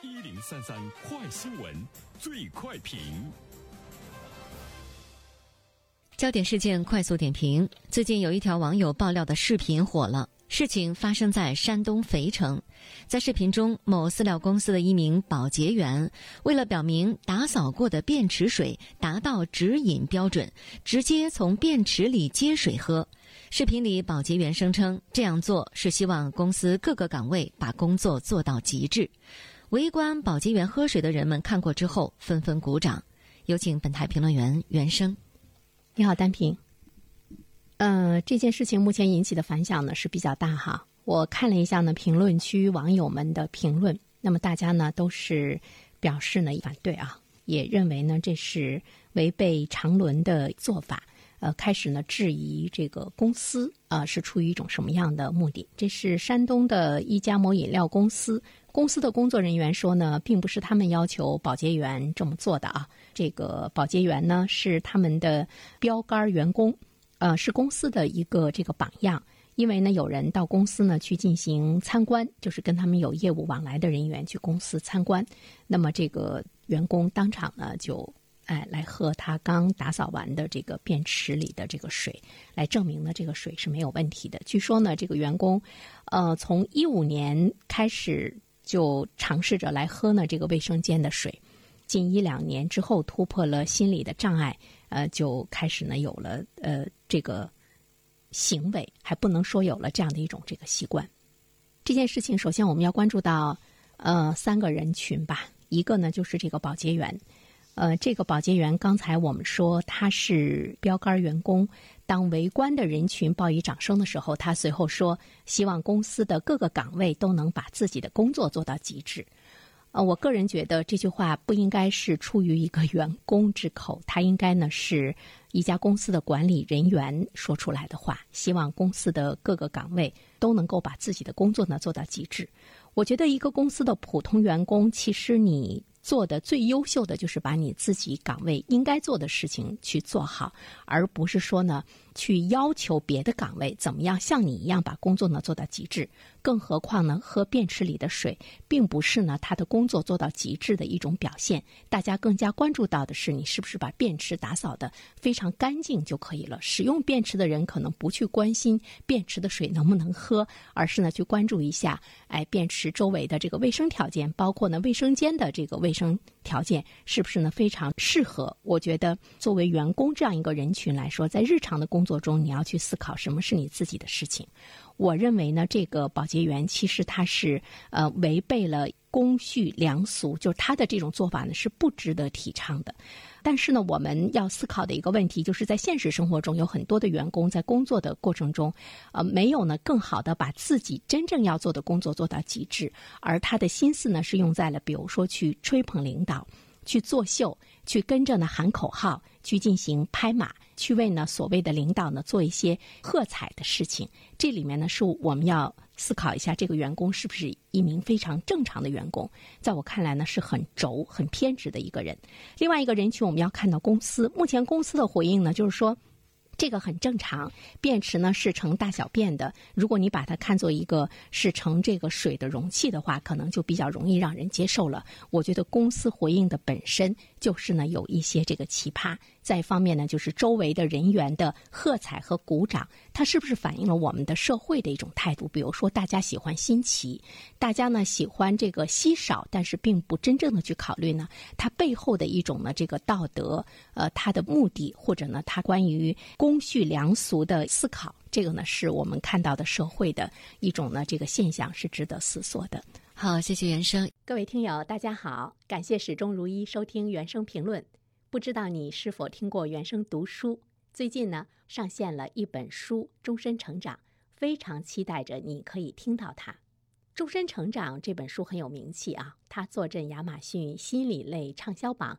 一零三三快新闻，最快评。焦点事件快速点评：最近有一条网友爆料的视频火了。事情发生在山东肥城，在视频中，某饲料公司的一名保洁员为了表明打扫过的便池水达到直饮标准，直接从便池里接水喝。视频里，保洁员声称这样做是希望公司各个岗位把工作做到极致。围观保洁员喝水的人们看过之后纷纷鼓掌。有请本台评论员袁生。你好，单平。呃，这件事情目前引起的反响呢是比较大哈。我看了一下呢评论区网友们的评论，那么大家呢都是表示呢反对啊，也认为呢这是违背常伦的做法。呃，开始呢质疑这个公司啊是出于一种什么样的目的？这是山东的一家某饮料公司，公司的工作人员说呢，并不是他们要求保洁员这么做的啊。这个保洁员呢是他们的标杆员工。呃，是公司的一个这个榜样，因为呢，有人到公司呢去进行参观，就是跟他们有业务往来的人员去公司参观，那么这个员工当场呢就哎来喝他刚打扫完的这个便池里的这个水，来证明呢这个水是没有问题的。据说呢，这个员工呃从一五年开始就尝试着来喝呢这个卫生间的水，近一两年之后突破了心理的障碍。呃，就开始呢有了呃这个行为，还不能说有了这样的一种这个习惯。这件事情，首先我们要关注到呃三个人群吧。一个呢就是这个保洁员，呃，这个保洁员刚才我们说他是标杆员工。当围观的人群报以掌声的时候，他随后说，希望公司的各个岗位都能把自己的工作做到极致。呃，我个人觉得这句话不应该是出于一个员工之口，他应该呢是一家公司的管理人员说出来的话。希望公司的各个岗位都能够把自己的工作呢做到极致。我觉得一个公司的普通员工，其实你。做的最优秀的就是把你自己岗位应该做的事情去做好，而不是说呢去要求别的岗位怎么样像你一样把工作呢做到极致。更何况呢，喝便池里的水并不是呢他的工作做到极致的一种表现。大家更加关注到的是你是不是把便池打扫的非常干净就可以了。使用便池的人可能不去关心便池的水能不能喝，而是呢去关注一下哎便池周围的这个卫生条件，包括呢卫生间的这个卫。生条件是不是呢？非常适合。我觉得作为员工这样一个人群来说，在日常的工作中，你要去思考什么是你自己的事情。我认为呢，这个保洁员其实他是呃违背了公序良俗，就是他的这种做法呢是不值得提倡的。但是呢，我们要思考的一个问题，就是在现实生活中，有很多的员工在工作的过程中，呃，没有呢更好的把自己真正要做的工作做到极致，而他的心思呢是用在了，比如说去吹捧领导。去作秀，去跟着呢喊口号，去进行拍马，去为呢所谓的领导呢做一些喝彩的事情。这里面呢是我们要思考一下，这个员工是不是一名非常正常的员工？在我看来呢是很轴、很偏执的一个人。另外一个人群，我们要看到公司目前公司的回应呢，就是说。这个很正常，便池呢是盛大小便的。如果你把它看作一个是盛这个水的容器的话，可能就比较容易让人接受了。我觉得公司回应的本身就是呢有一些这个奇葩。再一方面呢，就是周围的人员的喝彩和鼓掌，它是不是反映了我们的社会的一种态度？比如说，大家喜欢新奇，大家呢喜欢这个稀少，但是并不真正的去考虑呢它背后的一种呢这个道德，呃，它的目的或者呢它关于公公序良俗的思考，这个呢是我们看到的社会的一种呢这个现象是值得思索的。好，谢谢原生，各位听友，大家好，感谢始终如一收听原生评论。不知道你是否听过原生读书？最近呢，上线了一本书《终身成长》，非常期待着你可以听到它。《终身成长》这本书很有名气啊，它坐镇亚马逊心理类畅销榜